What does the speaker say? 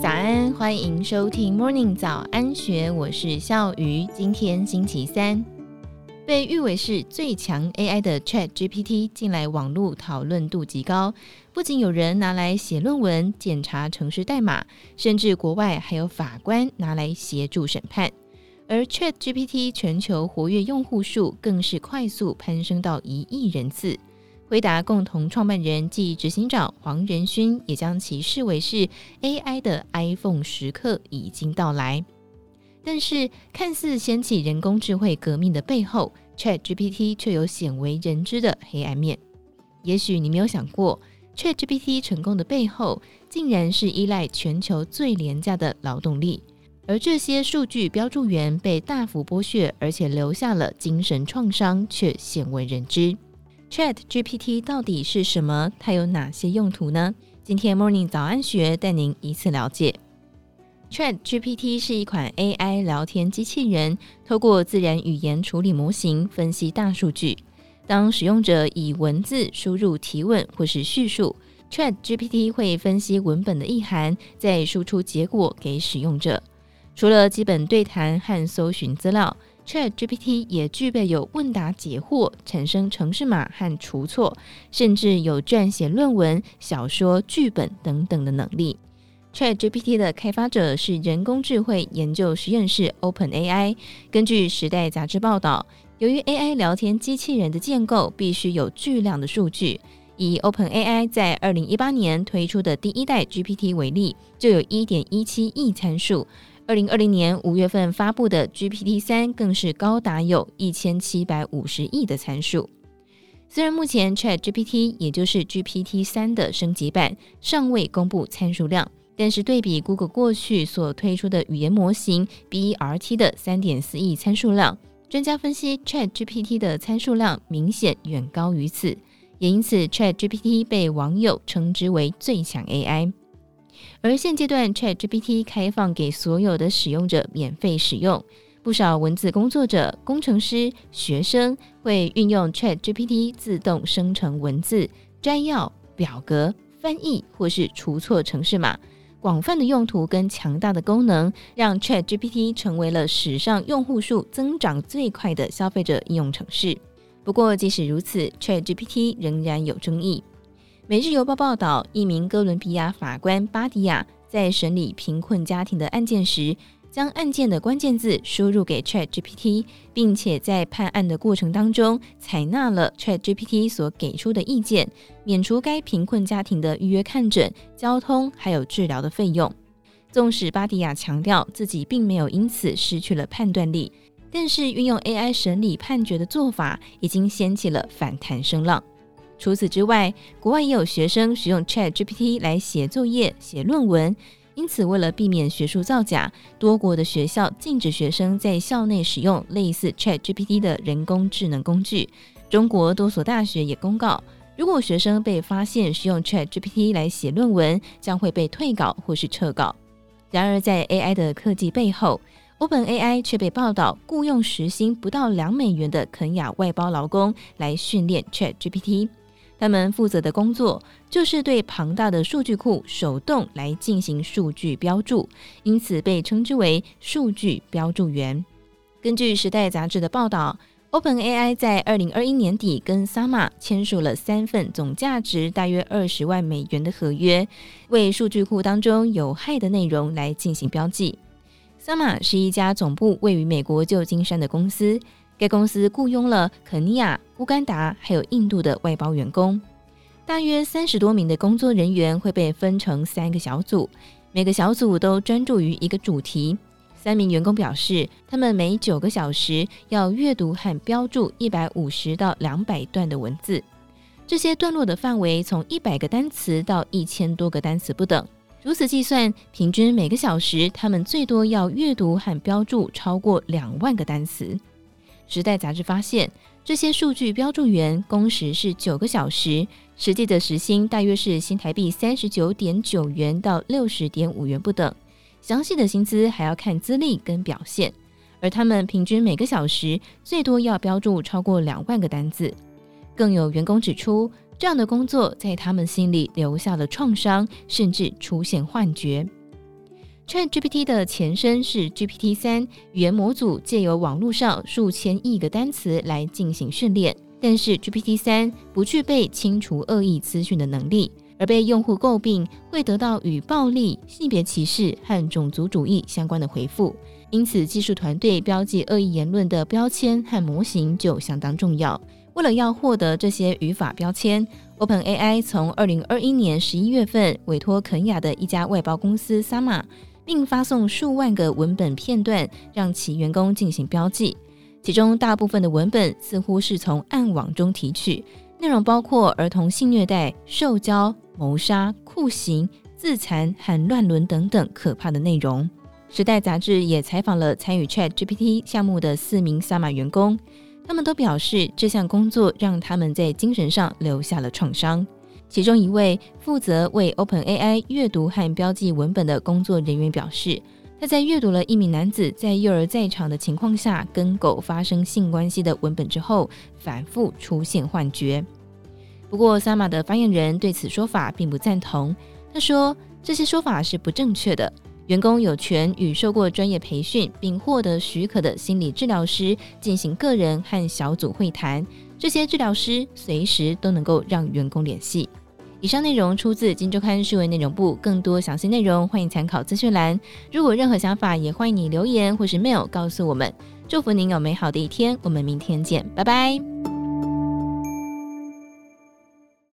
早安，欢迎收听 Morning 早安学，我是笑鱼。今天星期三，被誉为是最强 AI 的 ChatGPT 近来网络讨论度极高，不仅有人拿来写论文、检查程式代码，甚至国外还有法官拿来协助审判。而 ChatGPT 全球活跃用户数更是快速攀升到一亿人次。辉达共同创办人暨执行长黄仁勋也将其视为是 AI 的 iPhone 时刻已经到来。但是，看似掀起人工智慧革命的背后，ChatGPT 却有鲜为人知的黑暗面。也许你没有想过，ChatGPT 成功的背后，竟然是依赖全球最廉价的劳动力，而这些数据标注员被大幅剥削，而且留下了精神创伤，却鲜为人知。ChatGPT 到底是什么？它有哪些用途呢？今天 Morning 早安学带您一次了解。ChatGPT 是一款 AI 聊天机器人，透过自然语言处理模型分析大数据。当使用者以文字输入提问或是叙述，ChatGPT 会分析文本的意涵，再输出结果给使用者。除了基本对谈和搜寻资料。ChatGPT 也具备有问答解惑、产生程式码和除错，甚至有撰写论文、小说、剧本等等的能力。ChatGPT 的开发者是人工智慧研究实验室 OpenAI。根据《时代》杂志报道，由于 AI 聊天机器人的建构必须有巨量的数据，以 OpenAI 在二零一八年推出的第一代 GPT 为例，就有一点一七亿参数。二零二零年五月份发布的 GPT 三更是高达有一千七百五十亿的参数。虽然目前 ChatGPT 也就是 GPT 三的升级版尚未公布参数量，但是对比 Google 过去所推出的语言模型 BERT 的三点四亿参数量，专家分析 ChatGPT 的参数量明显远高于此，也因此 ChatGPT 被网友称之为最强 AI。而现阶段，ChatGPT 开放给所有的使用者免费使用。不少文字工作者、工程师、学生会运用 ChatGPT 自动生成文字、摘要、表格、翻译或是除错程式码。广泛的用途跟强大的功能，让 ChatGPT 成为了史上用户数增长最快的消费者应用程式。不过，即使如此，ChatGPT 仍然有争议。《每日邮报》报道，一名哥伦比亚法官巴迪亚在审理贫困家庭的案件时，将案件的关键字输入给 ChatGPT，并且在判案的过程当中采纳了 ChatGPT 所给出的意见，免除该贫困家庭的预约看诊、交通还有治疗的费用。纵使巴迪亚强调自己并没有因此失去了判断力，但是运用 AI 审理判决的做法已经掀起了反弹声浪。除此之外，国外也有学生使用 ChatGPT 来写作业、写论文。因此，为了避免学术造假，多国的学校禁止学生在校内使用类似 ChatGPT 的人工智能工具。中国多所大学也公告，如果学生被发现使用 ChatGPT 来写论文，将会被退稿或是撤稿。然而，在 AI 的科技背后，OpenAI 却被报道雇佣时薪不到两美元的肯亚外包劳工来训练 ChatGPT。他们负责的工作就是对庞大的数据库手动来进行数据标注，因此被称之为数据标注员。根据《时代》杂志的报道，OpenAI 在二零二一年底跟 Sama 签署了三份总价值大约二十万美元的合约，为数据库当中有害的内容来进行标记。Sama 是一家总部位于美国旧金山的公司。该公司雇佣了肯尼亚、乌干达还有印度的外包员工，大约三十多名的工作人员会被分成三个小组，每个小组都专注于一个主题。三名员工表示，他们每九个小时要阅读和标注一百五十到两百段的文字，这些段落的范围从一百个单词到一千多个单词不等。如此计算，平均每个小时他们最多要阅读和标注超过两万个单词。时代杂志发现，这些数据标注员工时是九个小时，实际的时薪大约是新台币三十九点九元到六十点五元不等。详细的薪资还要看资历跟表现，而他们平均每个小时最多要标注超过两万个单字。更有员工指出，这样的工作在他们心里留下了创伤，甚至出现幻觉。ChatGPT 的前身是 GPT 三语言模组，借由网络上数千亿个单词来进行训练。但是 GPT 三不具备清除恶意资讯的能力，而被用户诟病会得到与暴力、性别歧视和种族主义相关的回复。因此，技术团队标记恶意言论的标签和模型就相当重要。为了要获得这些语法标签，OpenAI 从二零二一年十一月份委托肯亚的一家外包公司 Sama。并发送数万个文本片段，让其员工进行标记。其中大部分的文本似乎是从暗网中提取，内容包括儿童性虐待、受教、谋杀、酷刑、自残和乱伦等等可怕的内容。时代杂志也采访了参与 ChatGPT 项目的四名 Sama 员工，他们都表示这项工作让他们在精神上留下了创伤。其中一位负责为 OpenAI 阅读和标记文本的工作人员表示，他在阅读了一名男子在幼儿在场的情况下跟狗发生性关系的文本之后，反复出现幻觉。不过，Sama 的发言人对此说法并不赞同。他说，这些说法是不正确的。员工有权与受过专业培训并获得许可的心理治疗师进行个人和小组会谈。这些治疗师随时都能够让员工联系。以上内容出自《金周刊》数位内容部，更多详细内容欢迎参考资讯栏。如果有任何想法，也欢迎你留言或是 mail 告诉我们。祝福您有美好的一天，我们明天见，拜拜。